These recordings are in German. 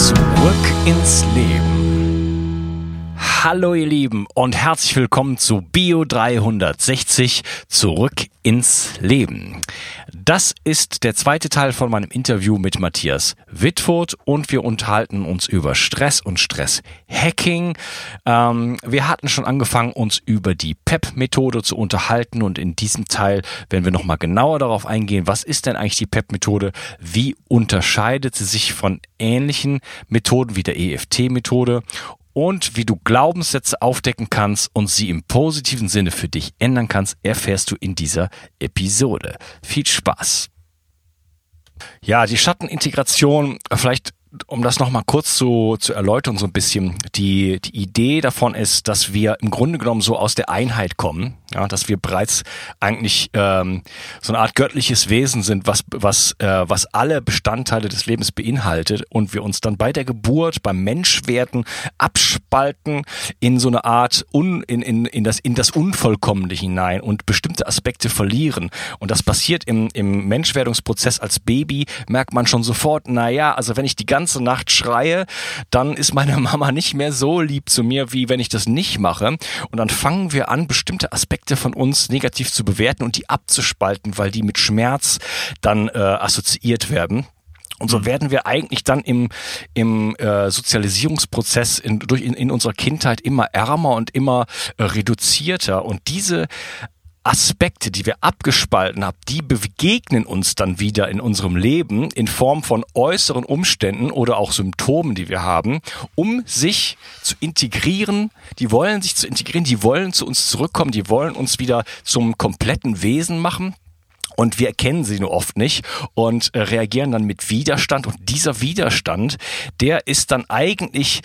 Zurück ins Leben. Hallo ihr Lieben und herzlich willkommen zu Bio 360 zurück ins Leben. Das ist der zweite Teil von meinem Interview mit Matthias Wittfurt und wir unterhalten uns über Stress und Stress-Hacking. Ähm, wir hatten schon angefangen, uns über die PEP-Methode zu unterhalten und in diesem Teil werden wir nochmal genauer darauf eingehen, was ist denn eigentlich die PEP-Methode, wie unterscheidet sie sich von ähnlichen Methoden wie der EFT-Methode und wie du Glaubenssätze aufdecken kannst und sie im positiven Sinne für dich ändern kannst, erfährst du in dieser Episode. Viel Spaß! Ja, die Schattenintegration, vielleicht um das nochmal kurz zu, zu erläutern, so ein bisschen, die, die Idee davon ist, dass wir im Grunde genommen so aus der Einheit kommen, ja, dass wir bereits eigentlich ähm, so eine Art göttliches Wesen sind, was, was, äh, was alle Bestandteile des Lebens beinhaltet und wir uns dann bei der Geburt, beim Menschwerden abspalten in so eine Art un, in, in, in, das, in das Unvollkommene hinein und bestimmte Aspekte verlieren. Und das passiert im, im Menschwerdungsprozess als Baby, merkt man schon sofort, na ja, also wenn ich die ganze Nacht schreie, dann ist meine Mama nicht mehr so lieb zu mir, wie wenn ich das nicht mache. Und dann fangen wir an, bestimmte Aspekte Aspekte von uns negativ zu bewerten und die abzuspalten, weil die mit Schmerz dann äh, assoziiert werden. Und so mhm. werden wir eigentlich dann im, im äh, Sozialisierungsprozess in, durch in, in unserer Kindheit immer ärmer und immer äh, reduzierter. Und diese Aspekte, die wir abgespalten haben, die begegnen uns dann wieder in unserem Leben in Form von äußeren Umständen oder auch Symptomen, die wir haben, um sich zu integrieren. Die wollen sich zu integrieren, die wollen zu uns zurückkommen, die wollen uns wieder zum kompletten Wesen machen. Und wir erkennen sie nur oft nicht und äh, reagieren dann mit Widerstand. Und dieser Widerstand, der ist dann eigentlich,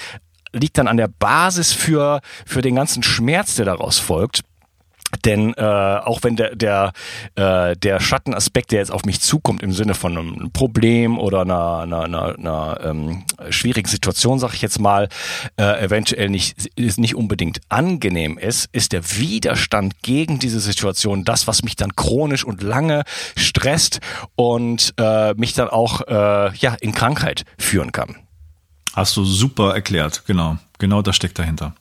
liegt dann an der Basis für, für den ganzen Schmerz, der daraus folgt. Denn äh, auch wenn der, der, äh, der Schattenaspekt, der jetzt auf mich zukommt im Sinne von einem Problem oder einer, einer, einer, einer ähm, schwierigen Situation, sag ich jetzt mal, äh, eventuell nicht, ist nicht unbedingt angenehm ist, ist der Widerstand gegen diese Situation das, was mich dann chronisch und lange stresst und äh, mich dann auch äh, ja, in Krankheit führen kann. Hast du super erklärt, genau. Genau das steckt dahinter.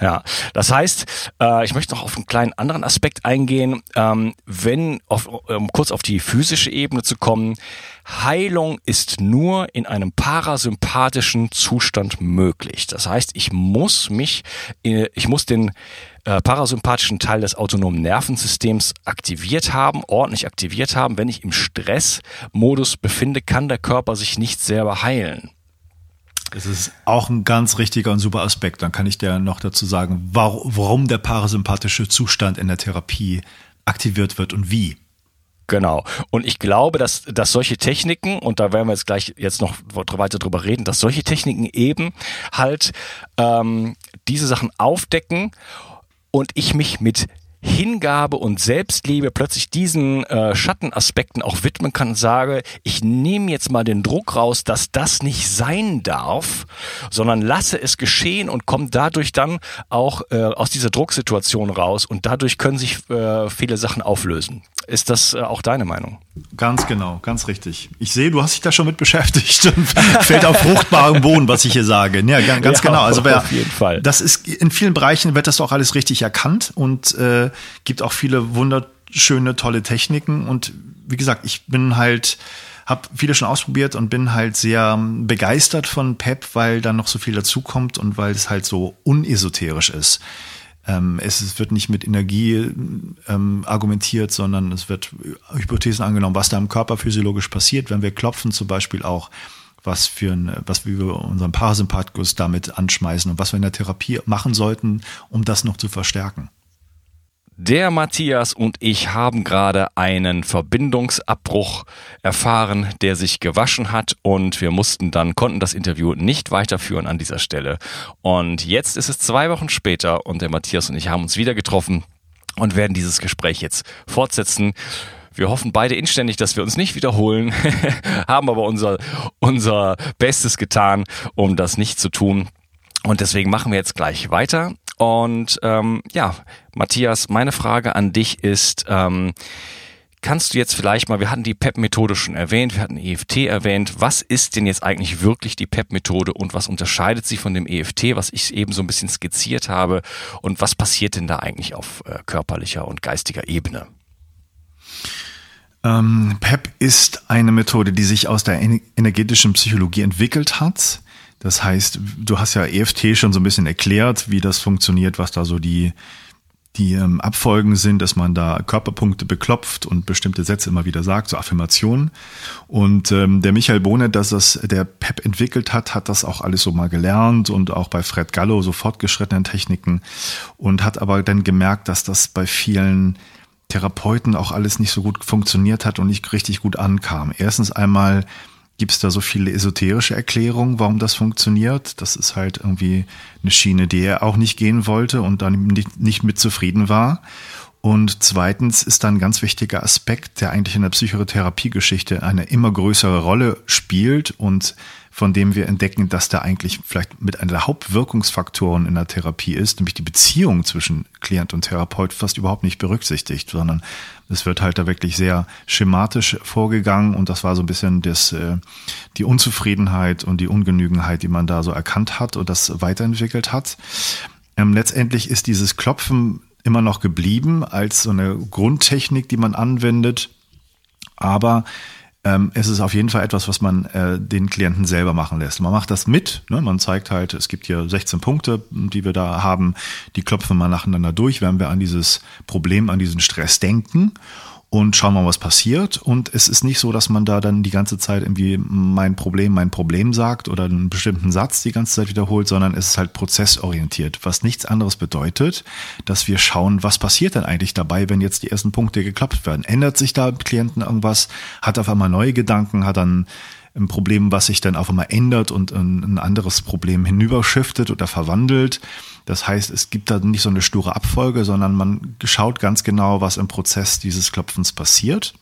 Ja, das heißt, äh, ich möchte noch auf einen kleinen anderen Aspekt eingehen, ähm, wenn, auf, um kurz auf die physische Ebene zu kommen, Heilung ist nur in einem parasympathischen Zustand möglich. Das heißt, ich muss mich, äh, ich muss den äh, parasympathischen Teil des autonomen Nervensystems aktiviert haben, ordentlich aktiviert haben. Wenn ich im Stressmodus befinde, kann der Körper sich nicht selber heilen. Das ist auch ein ganz richtiger und super Aspekt. Dann kann ich dir noch dazu sagen, warum der parasympathische Zustand in der Therapie aktiviert wird und wie. Genau. Und ich glaube, dass, dass solche Techniken, und da werden wir jetzt gleich jetzt noch weiter drüber reden, dass solche Techniken eben halt ähm, diese Sachen aufdecken und ich mich mit Hingabe und Selbstliebe plötzlich diesen äh, Schattenaspekten auch widmen kann und sage, ich nehme jetzt mal den Druck raus, dass das nicht sein darf, sondern lasse es geschehen und komme dadurch dann auch äh, aus dieser Drucksituation raus und dadurch können sich äh, viele Sachen auflösen. Ist das äh, auch deine Meinung? Ganz genau, ganz richtig. Ich sehe, du hast dich da schon mit beschäftigt und fällt auf fruchtbaren Boden, was ich hier sage. Ja, ganz, ganz ja, genau. Also wer, auf jeden Fall. Das ist in vielen Bereichen wird das auch alles richtig erkannt und äh, gibt auch viele wunderschöne, tolle Techniken. Und wie gesagt, ich bin halt, habe viele schon ausprobiert und bin halt sehr begeistert von PEP, weil da noch so viel dazukommt und weil es halt so unesoterisch ist. Ähm, es wird nicht mit Energie ähm, argumentiert, sondern es wird Hypothesen angenommen, was da im Körper physiologisch passiert, wenn wir klopfen zum Beispiel auch was für ein, was wir unseren Parasympathikus damit anschmeißen und was wir in der Therapie machen sollten, um das noch zu verstärken. Der Matthias und ich haben gerade einen Verbindungsabbruch erfahren, der sich gewaschen hat und wir mussten dann, konnten das Interview nicht weiterführen an dieser Stelle. Und jetzt ist es zwei Wochen später und der Matthias und ich haben uns wieder getroffen und werden dieses Gespräch jetzt fortsetzen. Wir hoffen beide inständig, dass wir uns nicht wiederholen, haben aber unser, unser Bestes getan, um das nicht zu tun. Und deswegen machen wir jetzt gleich weiter. Und ähm, ja, Matthias, meine Frage an dich ist, ähm, kannst du jetzt vielleicht mal, wir hatten die PEP-Methode schon erwähnt, wir hatten EFT erwähnt, was ist denn jetzt eigentlich wirklich die PEP-Methode und was unterscheidet sie von dem EFT, was ich eben so ein bisschen skizziert habe und was passiert denn da eigentlich auf äh, körperlicher und geistiger Ebene? Ähm, PEP ist eine Methode, die sich aus der energetischen Psychologie entwickelt hat. Das heißt, du hast ja EFT schon so ein bisschen erklärt, wie das funktioniert, was da so die, die ähm, Abfolgen sind, dass man da Körperpunkte beklopft und bestimmte Sätze immer wieder sagt, so Affirmationen. Und ähm, der Michael Bohne, dass das der PEP entwickelt hat, hat das auch alles so mal gelernt und auch bei Fred Gallo so fortgeschrittenen Techniken und hat aber dann gemerkt, dass das bei vielen Therapeuten auch alles nicht so gut funktioniert hat und nicht richtig gut ankam. Erstens einmal Gibt es da so viele esoterische Erklärungen, warum das funktioniert? Das ist halt irgendwie eine Schiene, die er auch nicht gehen wollte und dann nicht, nicht mit zufrieden war. Und zweitens ist da ein ganz wichtiger Aspekt, der eigentlich in der Psychotherapiegeschichte eine immer größere Rolle spielt und von dem wir entdecken, dass der eigentlich vielleicht mit einer der Hauptwirkungsfaktoren in der Therapie ist, nämlich die Beziehung zwischen Klient und Therapeut fast überhaupt nicht berücksichtigt, sondern es wird halt da wirklich sehr schematisch vorgegangen und das war so ein bisschen das, äh, die Unzufriedenheit und die Ungenügenheit, die man da so erkannt hat und das weiterentwickelt hat. Ähm, letztendlich ist dieses Klopfen immer noch geblieben als so eine Grundtechnik, die man anwendet. Aber ähm, es ist auf jeden Fall etwas, was man äh, den Klienten selber machen lässt. Man macht das mit, ne? man zeigt halt, es gibt hier 16 Punkte, die wir da haben, die klopfen wir mal nacheinander durch, wenn wir an dieses Problem, an diesen Stress denken und schauen mal, was passiert. Und es ist nicht so, dass man da dann die ganze Zeit irgendwie mein Problem, mein Problem sagt oder einen bestimmten Satz die ganze Zeit wiederholt, sondern es ist halt prozessorientiert, was nichts anderes bedeutet, dass wir schauen, was passiert denn eigentlich dabei, wenn jetzt die ersten Punkte geklopft werden. Ändert sich da im Klienten irgendwas? Hat auf einmal neue Gedanken? Hat dann ein Problem, was sich dann auf einmal ändert und ein anderes Problem hinüberschiftet oder verwandelt? Das heißt, es gibt da nicht so eine sture Abfolge, sondern man schaut ganz genau, was im Prozess dieses Klopfens passiert.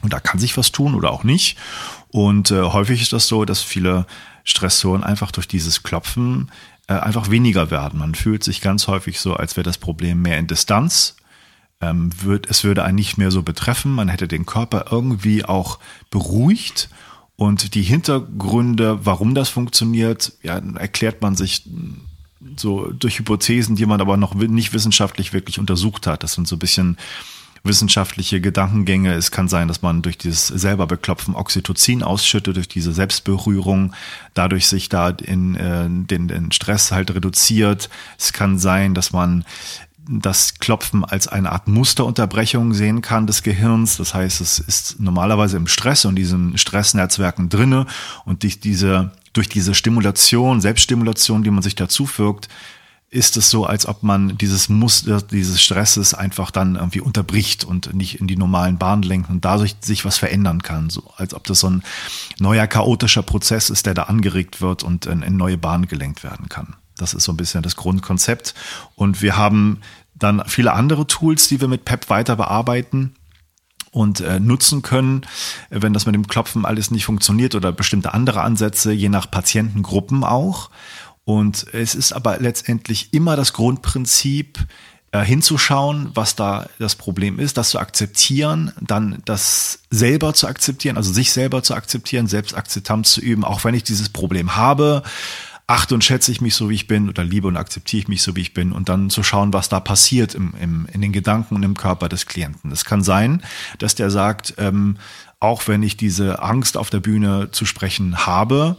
Und da kann sich was tun oder auch nicht. Und äh, häufig ist das so, dass viele Stressoren einfach durch dieses Klopfen äh, einfach weniger werden. Man fühlt sich ganz häufig so, als wäre das Problem mehr in Distanz. Ähm, wird, es würde einen nicht mehr so betreffen. Man hätte den Körper irgendwie auch beruhigt. Und die Hintergründe, warum das funktioniert, ja, erklärt man sich so durch Hypothesen, die man aber noch nicht wissenschaftlich wirklich untersucht hat. Das sind so ein bisschen wissenschaftliche Gedankengänge. Es kann sein, dass man durch dieses selber beklopfen Oxytocin ausschüttet, durch diese Selbstberührung, dadurch sich da in, äh, den, den Stress halt reduziert. Es kann sein, dass man das Klopfen als eine Art Musterunterbrechung sehen kann des Gehirns. Das heißt, es ist normalerweise im Stress und diesen Stressnetzwerken drinne und durch diese, durch diese Stimulation, Selbststimulation, die man sich dazu fügt, ist es so, als ob man dieses Muster dieses Stresses einfach dann irgendwie unterbricht und nicht in die normalen Bahnen lenkt und dadurch sich was verändern kann. So als ob das so ein neuer chaotischer Prozess ist, der da angeregt wird und in, in neue Bahnen gelenkt werden kann. Das ist so ein bisschen das Grundkonzept. Und wir haben dann viele andere Tools, die wir mit PEP weiter bearbeiten und äh, nutzen können, wenn das mit dem Klopfen alles nicht funktioniert oder bestimmte andere Ansätze, je nach Patientengruppen auch. Und es ist aber letztendlich immer das Grundprinzip, äh, hinzuschauen, was da das Problem ist, das zu akzeptieren, dann das selber zu akzeptieren, also sich selber zu akzeptieren, Selbstakzeptanz zu üben, auch wenn ich dieses Problem habe, achte und schätze ich mich so, wie ich bin oder liebe und akzeptiere ich mich so, wie ich bin und dann zu schauen, was da passiert im, im, in den Gedanken und im Körper des Klienten. Es kann sein, dass der sagt, ähm, auch wenn ich diese Angst auf der Bühne zu sprechen habe,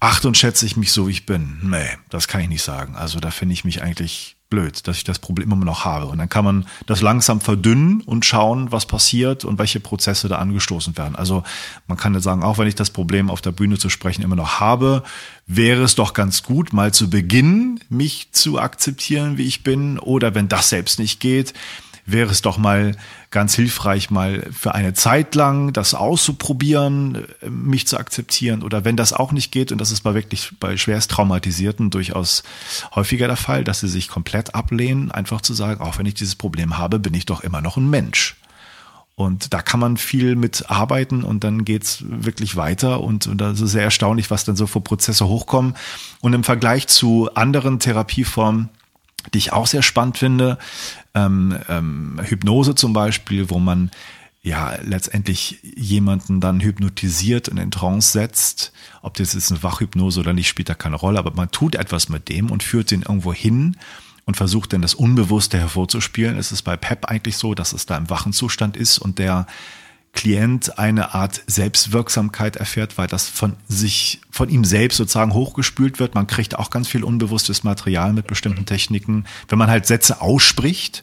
achte und schätze ich mich so, wie ich bin. Nee, das kann ich nicht sagen. Also da finde ich mich eigentlich blöd, dass ich das Problem immer noch habe. Und dann kann man das langsam verdünnen und schauen, was passiert und welche Prozesse da angestoßen werden. Also man kann jetzt sagen, auch wenn ich das Problem auf der Bühne zu sprechen immer noch habe, wäre es doch ganz gut, mal zu beginnen, mich zu akzeptieren, wie ich bin. Oder wenn das selbst nicht geht, wäre es doch mal ganz hilfreich, mal für eine Zeit lang das auszuprobieren, mich zu akzeptieren. Oder wenn das auch nicht geht, und das ist bei wirklich bei schwerst Traumatisierten durchaus häufiger der Fall, dass sie sich komplett ablehnen, einfach zu sagen, auch wenn ich dieses Problem habe, bin ich doch immer noch ein Mensch. Und da kann man viel mit arbeiten und dann geht's wirklich weiter. Und, und das ist sehr erstaunlich, was dann so für Prozesse hochkommen. Und im Vergleich zu anderen Therapieformen, die ich auch sehr spannend finde, ähm, ähm, Hypnose zum Beispiel, wo man ja letztendlich jemanden dann hypnotisiert und in Trance setzt. Ob das jetzt eine Wachhypnose oder nicht, spielt da keine Rolle, aber man tut etwas mit dem und führt den irgendwo hin und versucht dann das Unbewusste hervorzuspielen. Es ist bei PEP eigentlich so, dass es da im wachen Zustand ist und der Klient eine Art Selbstwirksamkeit erfährt, weil das von sich, von ihm selbst sozusagen hochgespült wird. Man kriegt auch ganz viel unbewusstes Material mit bestimmten Techniken, wenn man halt Sätze ausspricht.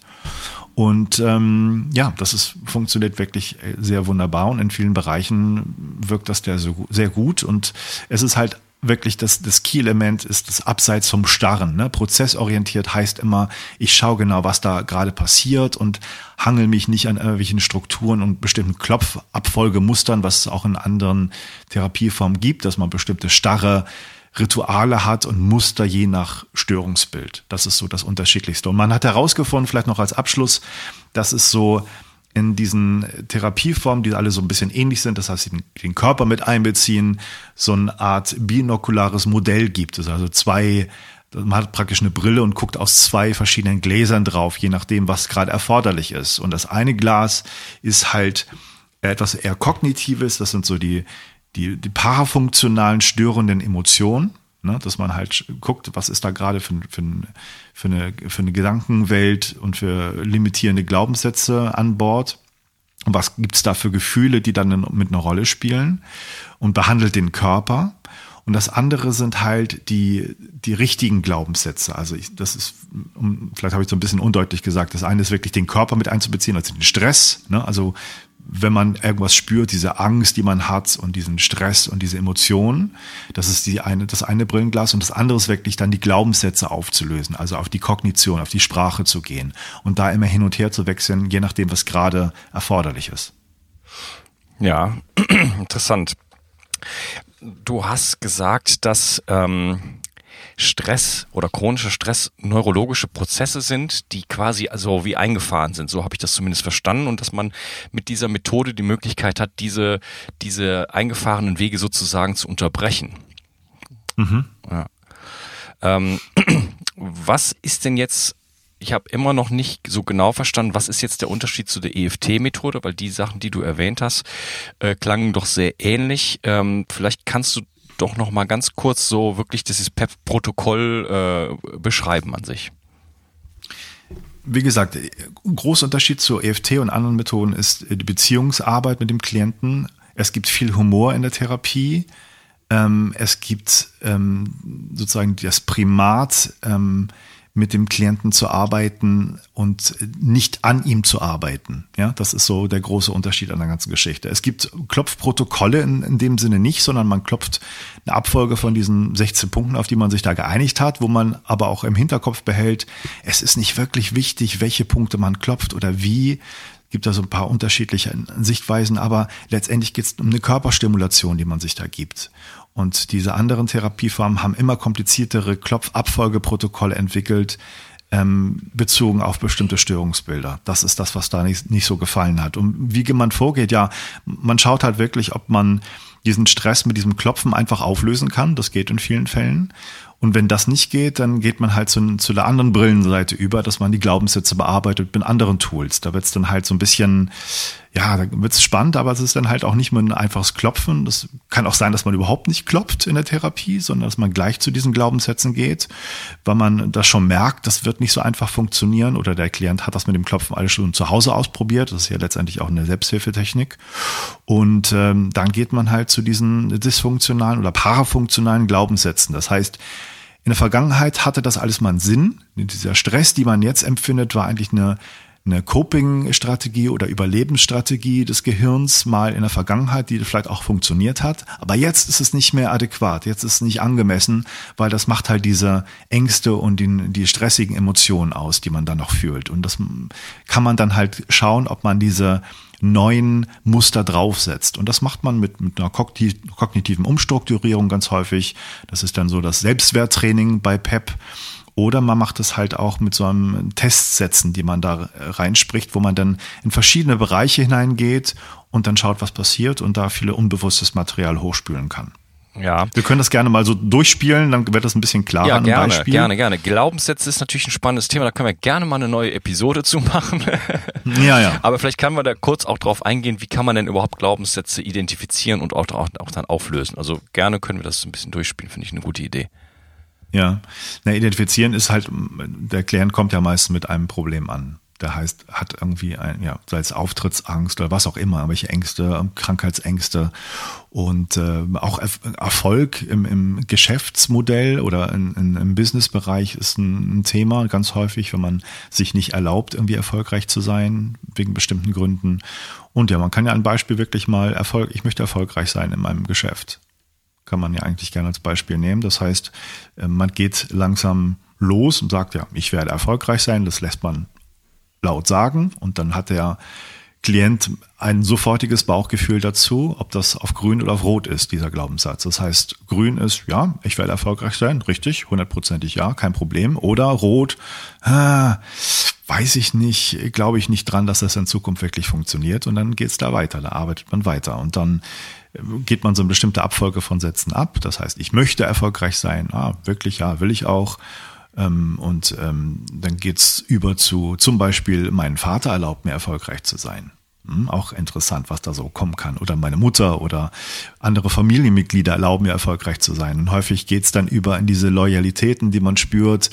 Und ähm, ja, das ist, funktioniert wirklich sehr wunderbar und in vielen Bereichen wirkt das sehr, sehr gut. Und es ist halt wirklich das, das Key-Element ist das Abseits vom Starren. Ne? Prozessorientiert heißt immer, ich schaue genau, was da gerade passiert und hangel mich nicht an irgendwelchen Strukturen und bestimmten Klopfabfolgemustern, was es auch in anderen Therapieformen gibt, dass man bestimmte starre Rituale hat und Muster je nach Störungsbild. Das ist so das Unterschiedlichste. Und man hat herausgefunden, vielleicht noch als Abschluss, dass es so in diesen Therapieformen, die alle so ein bisschen ähnlich sind, das heißt, sie den Körper mit einbeziehen, so eine Art binokulares Modell gibt es. Also zwei, man hat praktisch eine Brille und guckt aus zwei verschiedenen Gläsern drauf, je nachdem, was gerade erforderlich ist. Und das eine Glas ist halt etwas eher kognitives, das sind so die, die, die parafunktionalen störenden Emotionen. Ne, dass man halt guckt, was ist da gerade für, für, für, eine, für eine Gedankenwelt und für limitierende Glaubenssätze an Bord. Und was gibt's da für Gefühle, die dann mit einer Rolle spielen und behandelt den Körper. Und das andere sind halt die, die richtigen Glaubenssätze. Also ich, das ist, vielleicht habe ich so ein bisschen undeutlich gesagt, das eine ist wirklich den Körper mit einzubeziehen, also den Stress. Ne? Also wenn man irgendwas spürt, diese Angst, die man hat und diesen Stress und diese Emotionen, das ist die eine, das eine Brillenglas und das andere ist wirklich dann die Glaubenssätze aufzulösen, also auf die Kognition, auf die Sprache zu gehen und da immer hin und her zu wechseln, je nachdem, was gerade erforderlich ist. Ja, interessant. Du hast gesagt, dass ähm, Stress oder chronischer Stress neurologische Prozesse sind, die quasi also wie eingefahren sind. So habe ich das zumindest verstanden und dass man mit dieser Methode die Möglichkeit hat, diese, diese eingefahrenen Wege sozusagen zu unterbrechen. Mhm. Ja. Ähm, was ist denn jetzt ich habe immer noch nicht so genau verstanden, was ist jetzt der Unterschied zu der EFT-Methode, weil die Sachen, die du erwähnt hast, äh, klangen doch sehr ähnlich. Ähm, vielleicht kannst du doch noch mal ganz kurz so wirklich dieses PEP-Protokoll äh, beschreiben an sich. Wie gesagt, ein großer Unterschied zur EFT und anderen Methoden ist die Beziehungsarbeit mit dem Klienten. Es gibt viel Humor in der Therapie. Ähm, es gibt ähm, sozusagen das Primat, ähm, mit dem Klienten zu arbeiten und nicht an ihm zu arbeiten. Ja, das ist so der große Unterschied an der ganzen Geschichte. Es gibt Klopfprotokolle in, in dem Sinne nicht, sondern man klopft eine Abfolge von diesen 16 Punkten, auf die man sich da geeinigt hat, wo man aber auch im Hinterkopf behält, es ist nicht wirklich wichtig, welche Punkte man klopft oder wie, gibt da so ein paar unterschiedliche Sichtweisen, aber letztendlich geht es um eine Körperstimulation, die man sich da gibt. Und diese anderen Therapieformen haben immer kompliziertere Klopfabfolgeprotokolle entwickelt, ähm, bezogen auf bestimmte Störungsbilder. Das ist das, was da nicht, nicht so gefallen hat. Und wie man vorgeht, ja, man schaut halt wirklich, ob man diesen Stress mit diesem Klopfen einfach auflösen kann. Das geht in vielen Fällen. Und wenn das nicht geht, dann geht man halt zu, zu der anderen Brillenseite über, dass man die Glaubenssätze bearbeitet mit anderen Tools. Da wird es dann halt so ein bisschen, ja, da wird es spannend, aber es ist dann halt auch nicht mehr ein einfaches Klopfen. Das kann auch sein, dass man überhaupt nicht klopft in der Therapie, sondern dass man gleich zu diesen Glaubenssätzen geht, weil man das schon merkt, das wird nicht so einfach funktionieren oder der Klient hat das mit dem Klopfen alles schon zu Hause ausprobiert. Das ist ja letztendlich auch eine Selbsthilfetechnik. Und ähm, dann geht man halt zu diesen dysfunktionalen oder parafunktionalen Glaubenssätzen. Das heißt, in der Vergangenheit hatte das alles mal einen Sinn. Dieser Stress, die man jetzt empfindet, war eigentlich eine, eine Coping-Strategie oder Überlebensstrategie des Gehirns mal in der Vergangenheit, die vielleicht auch funktioniert hat. Aber jetzt ist es nicht mehr adäquat, jetzt ist es nicht angemessen, weil das macht halt diese Ängste und die, die stressigen Emotionen aus, die man dann noch fühlt. Und das kann man dann halt schauen, ob man diese neuen Muster draufsetzt. Und das macht man mit, mit einer kognitiven Umstrukturierung ganz häufig. Das ist dann so das Selbstwerttraining bei PEP. Oder man macht es halt auch mit so einem Testsätzen, die man da reinspricht, wo man dann in verschiedene Bereiche hineingeht und dann schaut, was passiert und da viele unbewusstes Material hochspülen kann. Ja. Wir können das gerne mal so durchspielen, dann wird das ein bisschen klarer. Ja, gerne, Beispiel. gerne, gerne. Glaubenssätze ist natürlich ein spannendes Thema, da können wir gerne mal eine neue Episode zu machen. ja, ja. Aber vielleicht kann man da kurz auch drauf eingehen, wie kann man denn überhaupt Glaubenssätze identifizieren und auch, auch, auch dann auflösen. Also gerne können wir das ein bisschen durchspielen, finde ich eine gute Idee. Ja, na, identifizieren ist halt, der Klient kommt ja meist mit einem Problem an der heißt, hat irgendwie ein, ja, sei es Auftrittsangst oder was auch immer, welche Ängste, Krankheitsängste und äh, auch Erfolg im, im Geschäftsmodell oder in, in, im Businessbereich ist ein, ein, Thema ganz häufig, wenn man sich nicht erlaubt, irgendwie erfolgreich zu sein, wegen bestimmten Gründen. Und ja, man kann ja ein Beispiel wirklich mal Erfolg, ich möchte erfolgreich sein in meinem Geschäft. Kann man ja eigentlich gerne als Beispiel nehmen. Das heißt, äh, man geht langsam los und sagt, ja, ich werde erfolgreich sein. Das lässt man laut sagen und dann hat der Klient ein sofortiges Bauchgefühl dazu, ob das auf grün oder auf rot ist, dieser Glaubenssatz. Das heißt, grün ist, ja, ich werde erfolgreich sein, richtig, hundertprozentig ja, kein Problem. Oder rot, ah, weiß ich nicht, glaube ich nicht dran, dass das in Zukunft wirklich funktioniert. Und dann geht's da weiter, da arbeitet man weiter. Und dann geht man so eine bestimmte Abfolge von Sätzen ab. Das heißt, ich möchte erfolgreich sein, ah, wirklich, ja, will ich auch. Ähm, und ähm, dann geht's über zu zum Beispiel, mein Vater erlaubt mir erfolgreich zu sein. Hm, auch interessant, was da so kommen kann. Oder meine Mutter oder andere Familienmitglieder erlauben mir erfolgreich zu sein. Und häufig geht's dann über in diese Loyalitäten, die man spürt.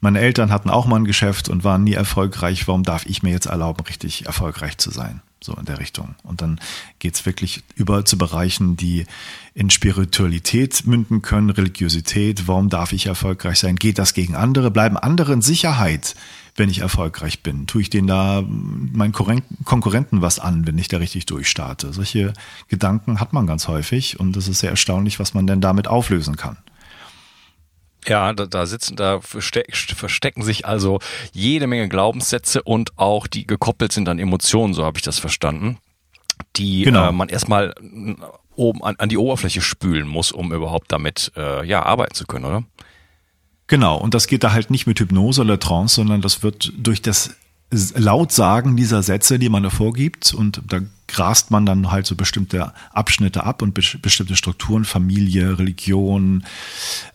Meine Eltern hatten auch mal ein Geschäft und waren nie erfolgreich. Warum darf ich mir jetzt erlauben, richtig erfolgreich zu sein? so in der Richtung. Und dann geht's wirklich über zu Bereichen, die in Spiritualität münden können, Religiosität. Warum darf ich erfolgreich sein? Geht das gegen andere? Bleiben andere in Sicherheit, wenn ich erfolgreich bin? Tue ich denen da meinen Konkurrenten was an, wenn ich da richtig durchstarte? Solche Gedanken hat man ganz häufig und es ist sehr erstaunlich, was man denn damit auflösen kann. Ja, da, da sitzen, da verstecken sich also jede Menge Glaubenssätze und auch die gekoppelt sind an Emotionen, so habe ich das verstanden, die genau. äh, man erstmal oben an, an die Oberfläche spülen muss, um überhaupt damit äh, ja arbeiten zu können, oder? Genau, und das geht da halt nicht mit Hypnose oder Trance, sondern das wird durch das Lautsagen dieser Sätze, die man da vorgibt, und da grast man dann halt so bestimmte Abschnitte ab und bestimmte Strukturen, Familie, Religion,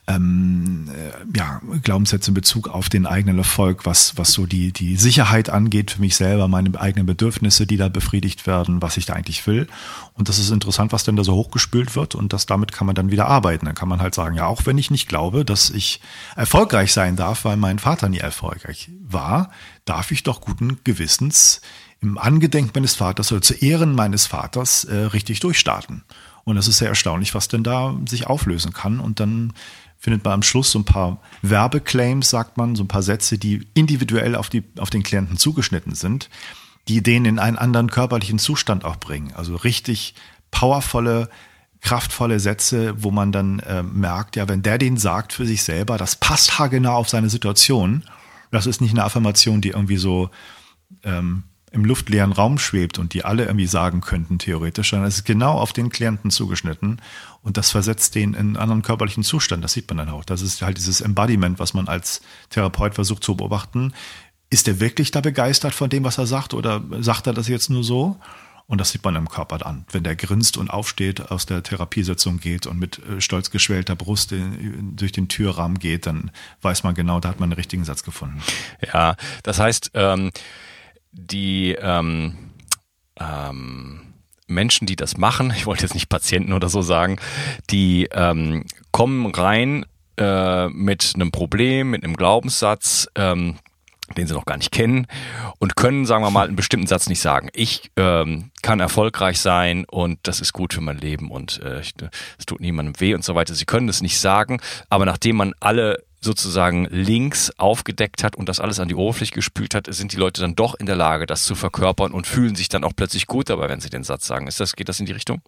ähm, äh, ja, Glaubenssätze in Bezug auf den eigenen Erfolg, was, was so die, die Sicherheit angeht für mich selber, meine eigenen Bedürfnisse, die da befriedigt werden, was ich da eigentlich will. Und das ist interessant, was denn da so hochgespült wird und das damit kann man dann wieder arbeiten. Dann kann man halt sagen, ja, auch wenn ich nicht glaube, dass ich erfolgreich sein darf, weil mein Vater nie erfolgreich war, darf ich doch guten Gewissens im Angedenken meines Vaters oder zu Ehren meines Vaters äh, richtig durchstarten. Und es ist sehr erstaunlich, was denn da sich auflösen kann. Und dann findet man am Schluss so ein paar Werbeclaims, sagt man, so ein paar Sätze, die individuell auf, die, auf den Klienten zugeschnitten sind, die den in einen anderen körperlichen Zustand auch bringen. Also richtig powervolle, kraftvolle Sätze, wo man dann äh, merkt, ja, wenn der den sagt für sich selber, das passt haargenau auf seine Situation. Das ist nicht eine Affirmation, die irgendwie so ähm, im luftleeren Raum schwebt und die alle irgendwie sagen könnten, theoretisch, sondern es ist genau auf den Klienten zugeschnitten und das versetzt den in einen anderen körperlichen Zustand. Das sieht man dann auch. Das ist halt dieses Embodiment, was man als Therapeut versucht zu beobachten. Ist er wirklich da begeistert von dem, was er sagt oder sagt er das jetzt nur so? Und das sieht man im Körper an. Wenn der grinst und aufsteht, aus der Therapiesitzung geht und mit äh, stolz geschwellter Brust durch den Türrahmen geht, dann weiß man genau, da hat man den richtigen Satz gefunden. Ja, das heißt, ähm die ähm, ähm, Menschen, die das machen, ich wollte jetzt nicht Patienten oder so sagen, die ähm, kommen rein äh, mit einem Problem, mit einem Glaubenssatz, ähm, den sie noch gar nicht kennen und können, sagen wir mal, einen bestimmten Satz nicht sagen. Ich ähm, kann erfolgreich sein und das ist gut für mein Leben und äh, es tut niemandem weh und so weiter. Sie können das nicht sagen, aber nachdem man alle sozusagen links aufgedeckt hat und das alles an die Oberfläche gespült hat, sind die Leute dann doch in der Lage, das zu verkörpern und fühlen sich dann auch plötzlich gut dabei, wenn sie den Satz sagen. Ist das, geht das in die Richtung?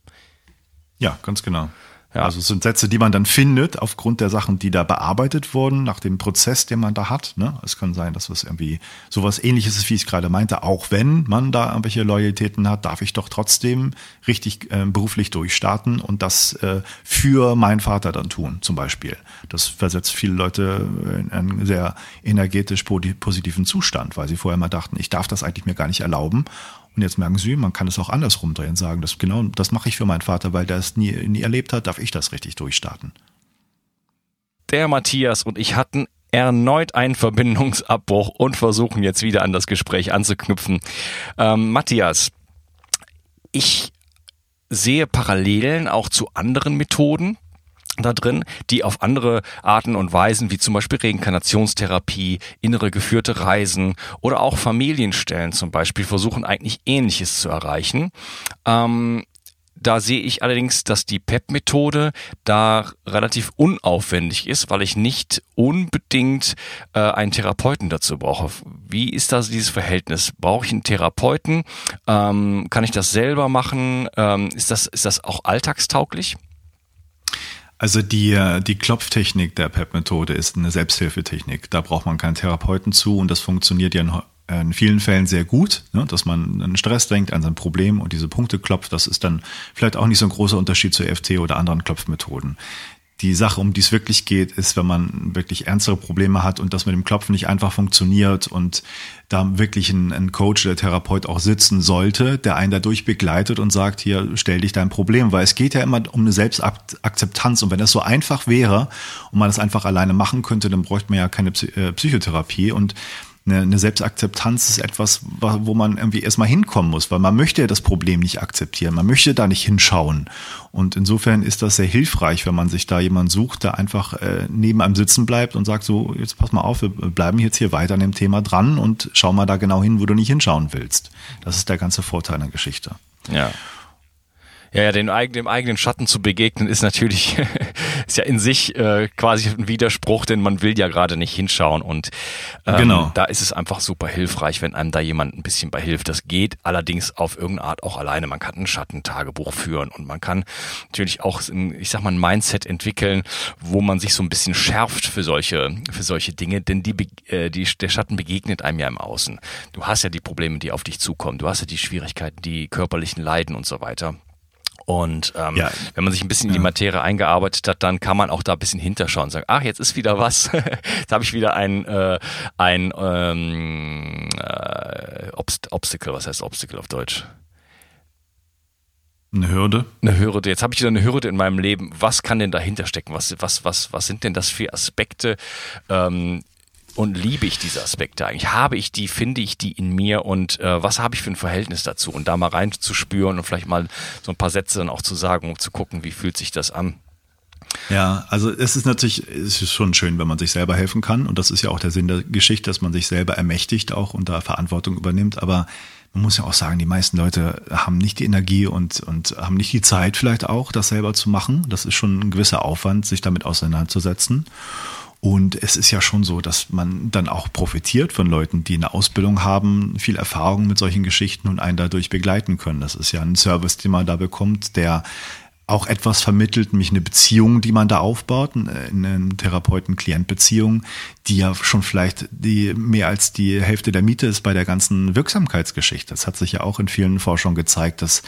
Ja, ganz genau. Ja. Also es sind Sätze, die man dann findet aufgrund der Sachen, die da bearbeitet wurden, nach dem Prozess, den man da hat. Ne? Es kann sein, dass es irgendwie sowas ähnliches ist, wie ich es gerade meinte. Auch wenn man da irgendwelche Loyalitäten hat, darf ich doch trotzdem richtig äh, beruflich durchstarten und das äh, für meinen Vater dann tun, zum Beispiel. Das versetzt viele Leute in einen sehr energetisch positiven Zustand, weil sie vorher mal dachten, ich darf das eigentlich mir gar nicht erlauben. Und jetzt merken sie, man kann es auch andersrum drehen, sagen, das genau, das mache ich für meinen Vater, weil der es nie, nie erlebt hat, darf ich das richtig durchstarten. Der Matthias und ich hatten erneut einen Verbindungsabbruch und versuchen jetzt wieder an das Gespräch anzuknüpfen. Ähm, Matthias, ich sehe Parallelen auch zu anderen Methoden da drin, die auf andere Arten und Weisen, wie zum Beispiel Reinkarnationstherapie, innere geführte Reisen oder auch Familienstellen zum Beispiel, versuchen eigentlich Ähnliches zu erreichen. Ähm, da sehe ich allerdings, dass die PEP-Methode da relativ unaufwendig ist, weil ich nicht unbedingt äh, einen Therapeuten dazu brauche. Wie ist da dieses Verhältnis? Brauche ich einen Therapeuten? Ähm, kann ich das selber machen? Ähm, ist, das, ist das auch alltagstauglich? Also die, äh, die Klopftechnik der PEP-Methode ist eine Selbsthilfetechnik. Da braucht man keinen Therapeuten zu und das funktioniert ja in, in vielen Fällen sehr gut, ne? dass man an Stress denkt, an sein Problem und diese Punkte klopft. Das ist dann vielleicht auch nicht so ein großer Unterschied zu EFT oder anderen Klopfmethoden die Sache, um die es wirklich geht, ist, wenn man wirklich ernstere Probleme hat und das mit dem Klopfen nicht einfach funktioniert und da wirklich ein, ein Coach oder Therapeut auch sitzen sollte, der einen dadurch begleitet und sagt, hier, stell dich dein Problem, weil es geht ja immer um eine Selbstakzeptanz. Und wenn das so einfach wäre und man das einfach alleine machen könnte, dann bräuchte man ja keine äh, Psychotherapie. Und eine, eine Selbstakzeptanz ist etwas, wo man irgendwie erstmal hinkommen muss, weil man möchte ja das Problem nicht akzeptieren, man möchte da nicht hinschauen. Und insofern ist das sehr hilfreich, wenn man sich da jemanden sucht, der einfach äh, neben einem sitzen bleibt und sagt, so, jetzt pass mal auf, wir bleiben jetzt hier weiter an dem Thema dran und schau mal da genau hin, wo du nicht hinschauen willst. Das ist der ganze Vorteil der Geschichte. Ja. Ja, ja, dem, dem eigenen Schatten zu begegnen ist natürlich ist ja in sich äh, quasi ein Widerspruch, denn man will ja gerade nicht hinschauen und ähm, genau. da ist es einfach super hilfreich, wenn einem da jemand ein bisschen bei hilft. Das geht allerdings auf irgendeine Art auch alleine. Man kann ein Schattentagebuch führen und man kann natürlich auch, ich sag mal, ein Mindset entwickeln, wo man sich so ein bisschen schärft für solche für solche Dinge, denn die, äh, die der Schatten begegnet einem ja im Außen. Du hast ja die Probleme, die auf dich zukommen. Du hast ja die Schwierigkeiten, die körperlichen Leiden und so weiter. Und ähm, ja. wenn man sich ein bisschen in die Materie eingearbeitet hat, dann kann man auch da ein bisschen hinterschauen und sagen, ach, jetzt ist wieder was. jetzt habe ich wieder ein, äh, ein ähm, äh, Obst Obstacle, was heißt Obstacle auf Deutsch? Eine Hürde. Eine Hürde. Jetzt habe ich wieder eine Hürde in meinem Leben. Was kann denn dahinter stecken? Was, was, was, was sind denn das für Aspekte, ähm, und liebe ich diese Aspekte eigentlich? Habe ich die, finde ich die in mir und äh, was habe ich für ein Verhältnis dazu? Und da mal reinzuspüren und vielleicht mal so ein paar Sätze dann auch zu sagen, um zu gucken, wie fühlt sich das an. Ja, also es ist natürlich, es ist schon schön, wenn man sich selber helfen kann. Und das ist ja auch der Sinn der Geschichte, dass man sich selber ermächtigt auch und da Verantwortung übernimmt. Aber man muss ja auch sagen, die meisten Leute haben nicht die Energie und, und haben nicht die Zeit vielleicht auch, das selber zu machen. Das ist schon ein gewisser Aufwand, sich damit auseinanderzusetzen. Und es ist ja schon so, dass man dann auch profitiert von Leuten, die eine Ausbildung haben, viel Erfahrung mit solchen Geschichten und einen dadurch begleiten können. Das ist ja ein Service, den man da bekommt, der auch etwas vermittelt, nämlich eine Beziehung, die man da aufbaut, eine Therapeuten-Klient-Beziehung, die ja schon vielleicht die mehr als die Hälfte der Miete ist bei der ganzen Wirksamkeitsgeschichte. Das hat sich ja auch in vielen Forschungen gezeigt, dass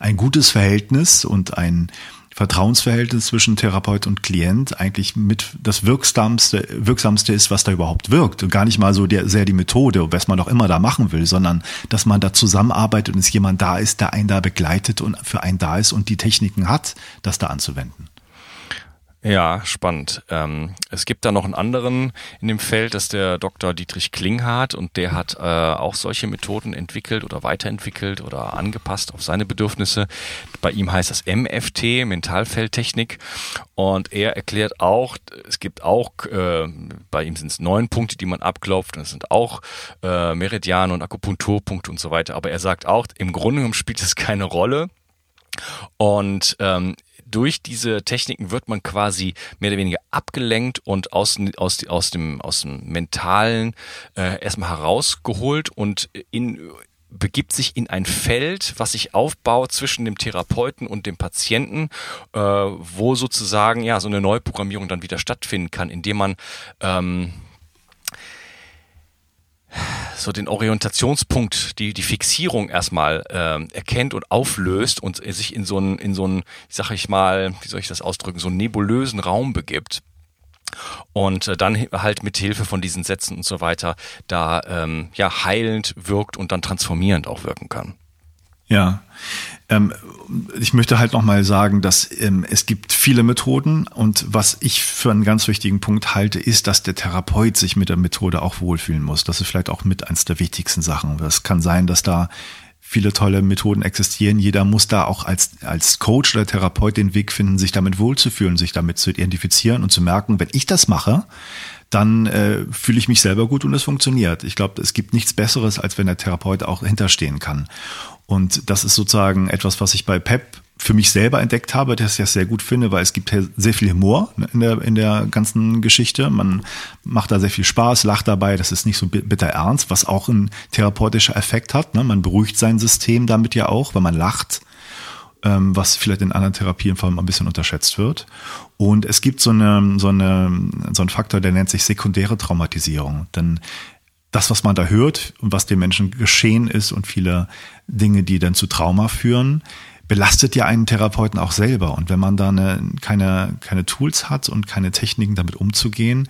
ein gutes Verhältnis und ein Vertrauensverhältnis zwischen Therapeut und Klient eigentlich mit das wirksamste, wirksamste ist, was da überhaupt wirkt. Und gar nicht mal so der, sehr die Methode, was man auch immer da machen will, sondern dass man da zusammenarbeitet und es jemand da ist, der einen da begleitet und für einen da ist und die Techniken hat, das da anzuwenden. Ja, spannend. Ähm, es gibt da noch einen anderen in dem Feld, das ist der Dr. Dietrich Klinghardt und der hat äh, auch solche Methoden entwickelt oder weiterentwickelt oder angepasst auf seine Bedürfnisse. Bei ihm heißt das MFT, Mentalfeldtechnik und er erklärt auch, es gibt auch, äh, bei ihm sind es neun Punkte, die man abklopft und es sind auch äh, Meridiane und Akupunkturpunkte und so weiter, aber er sagt auch, im Grunde genommen spielt es keine Rolle und ähm, durch diese Techniken wird man quasi mehr oder weniger abgelenkt und aus, aus, aus, dem, aus dem Mentalen äh, erstmal herausgeholt und in, begibt sich in ein Feld, was sich aufbaut zwischen dem Therapeuten und dem Patienten, äh, wo sozusagen ja so eine Neuprogrammierung dann wieder stattfinden kann, indem man ähm, so den Orientationspunkt, die, die Fixierung erstmal ähm, erkennt und auflöst und sich in so einen, in so einen, sag ich mal, wie soll ich das ausdrücken, so einen nebulösen Raum begibt und äh, dann halt mit Hilfe von diesen Sätzen und so weiter da ähm, ja heilend wirkt und dann transformierend auch wirken kann. Ja, ähm, ich möchte halt nochmal sagen, dass ähm, es gibt viele Methoden und was ich für einen ganz wichtigen Punkt halte, ist, dass der Therapeut sich mit der Methode auch wohlfühlen muss. Das ist vielleicht auch mit eins der wichtigsten Sachen. Es kann sein, dass da viele tolle Methoden existieren. Jeder muss da auch als, als Coach oder Therapeut den Weg finden, sich damit wohlzufühlen, sich damit zu identifizieren und zu merken, wenn ich das mache, dann äh, fühle ich mich selber gut und es funktioniert. Ich glaube, es gibt nichts Besseres, als wenn der Therapeut auch hinterstehen kann. Und das ist sozusagen etwas, was ich bei PEP für mich selber entdeckt habe, das ich ja sehr gut finde, weil es gibt sehr viel Humor in der, in der ganzen Geschichte. Man macht da sehr viel Spaß, lacht dabei, das ist nicht so bitter ernst, was auch ein therapeutischer Effekt hat. Ne? Man beruhigt sein System damit ja auch, wenn man lacht, ähm, was vielleicht in anderen Therapien vor allem ein bisschen unterschätzt wird. Und es gibt so, eine, so, eine, so einen Faktor, der nennt sich sekundäre Traumatisierung. Denn das, was man da hört und was dem Menschen geschehen ist und viele Dinge, die dann zu Trauma führen, belastet ja einen Therapeuten auch selber. Und wenn man da eine, keine, keine Tools hat und keine Techniken damit umzugehen,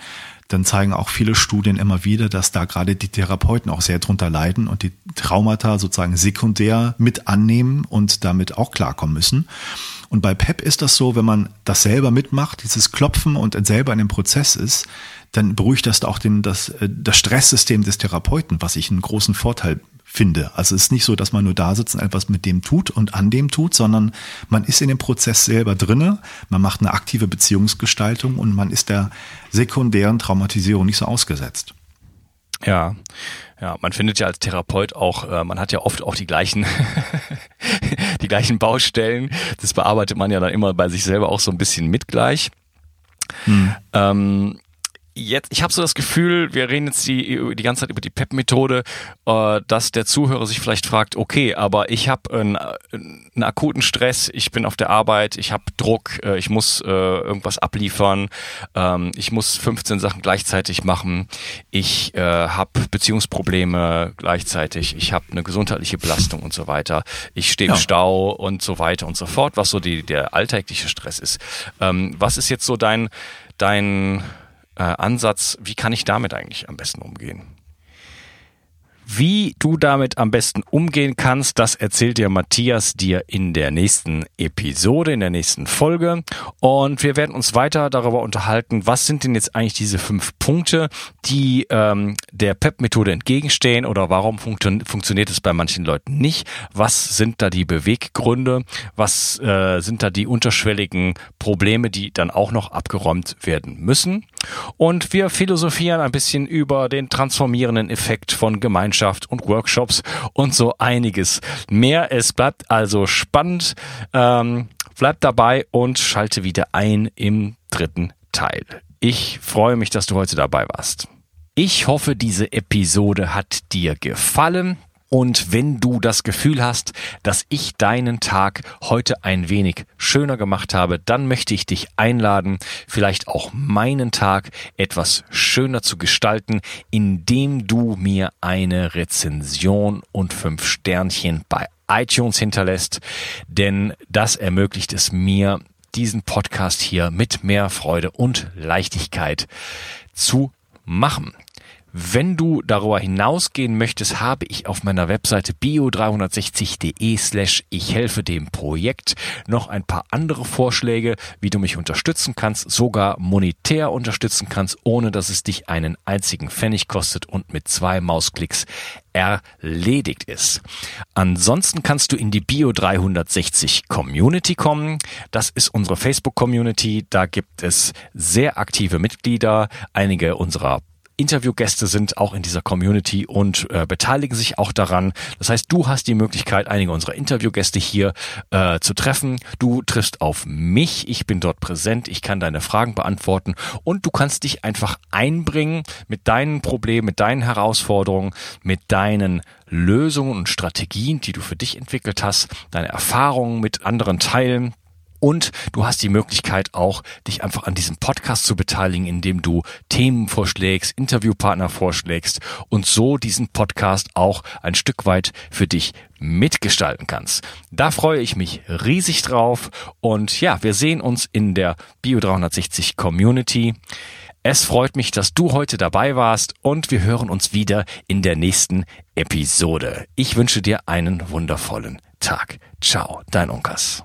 dann zeigen auch viele Studien immer wieder, dass da gerade die Therapeuten auch sehr drunter leiden und die Traumata sozusagen sekundär mit annehmen und damit auch klarkommen müssen. Und bei PEP ist das so, wenn man das selber mitmacht, dieses Klopfen und selber in dem Prozess ist, dann beruhigt das auch den, das, äh, das Stresssystem des Therapeuten, was ich einen großen Vorteil finde. Also es ist nicht so, dass man nur da sitzt und etwas mit dem tut und an dem tut, sondern man ist in dem Prozess selber drinne, man macht eine aktive Beziehungsgestaltung und man ist der sekundären Traumatisierung nicht so ausgesetzt. Ja, ja, man findet ja als Therapeut auch, äh, man hat ja oft auch die gleichen, die gleichen Baustellen. Das bearbeitet man ja dann immer bei sich selber auch so ein bisschen mit gleich. Hm. Ähm, jetzt, ich habe so das Gefühl, wir reden jetzt die, die ganze Zeit über die PEP-Methode, äh, dass der Zuhörer sich vielleicht fragt, okay, aber ich habe einen, einen akuten Stress, ich bin auf der Arbeit, ich habe Druck, äh, ich muss äh, irgendwas abliefern, ähm, ich muss 15 Sachen gleichzeitig machen, ich äh, habe Beziehungsprobleme gleichzeitig, ich habe eine gesundheitliche Belastung und so weiter, ich stehe im ja. Stau und so weiter und so fort, was so die, der alltägliche Stress ist. Ähm, was ist jetzt so dein, dein äh, Ansatz, wie kann ich damit eigentlich am besten umgehen? Wie du damit am besten umgehen kannst, das erzählt dir Matthias dir in der nächsten Episode, in der nächsten Folge. Und wir werden uns weiter darüber unterhalten, was sind denn jetzt eigentlich diese fünf Punkte, die ähm, der PEP-Methode entgegenstehen oder warum funktio funktioniert es bei manchen Leuten nicht? Was sind da die Beweggründe? Was äh, sind da die unterschwelligen Probleme, die dann auch noch abgeräumt werden müssen? Und wir philosophieren ein bisschen über den transformierenden Effekt von Gemeinschaft und Workshops und so einiges mehr. Es bleibt also spannend. Ähm, bleib dabei und schalte wieder ein im dritten Teil. Ich freue mich, dass du heute dabei warst. Ich hoffe, diese Episode hat dir gefallen. Und wenn du das Gefühl hast, dass ich deinen Tag heute ein wenig schöner gemacht habe, dann möchte ich dich einladen, vielleicht auch meinen Tag etwas schöner zu gestalten, indem du mir eine Rezension und fünf Sternchen bei iTunes hinterlässt, denn das ermöglicht es mir, diesen Podcast hier mit mehr Freude und Leichtigkeit zu machen. Wenn du darüber hinausgehen möchtest, habe ich auf meiner Webseite bio360.de slash ich helfe dem Projekt noch ein paar andere Vorschläge, wie du mich unterstützen kannst, sogar monetär unterstützen kannst, ohne dass es dich einen einzigen Pfennig kostet und mit zwei Mausklicks erledigt ist. Ansonsten kannst du in die Bio 360 Community kommen. Das ist unsere Facebook Community. Da gibt es sehr aktive Mitglieder. Einige unserer Interviewgäste sind auch in dieser Community und äh, beteiligen sich auch daran. Das heißt, du hast die Möglichkeit, einige unserer Interviewgäste hier äh, zu treffen. Du triffst auf mich, ich bin dort präsent, ich kann deine Fragen beantworten und du kannst dich einfach einbringen mit deinen Problemen, mit deinen Herausforderungen, mit deinen Lösungen und Strategien, die du für dich entwickelt hast, deine Erfahrungen mit anderen teilen. Und du hast die Möglichkeit auch, dich einfach an diesem Podcast zu beteiligen, indem du Themen vorschlägst, Interviewpartner vorschlägst und so diesen Podcast auch ein Stück weit für dich mitgestalten kannst. Da freue ich mich riesig drauf und ja, wir sehen uns in der Bio 360 Community. Es freut mich, dass du heute dabei warst und wir hören uns wieder in der nächsten Episode. Ich wünsche dir einen wundervollen Tag. Ciao, dein Unkas.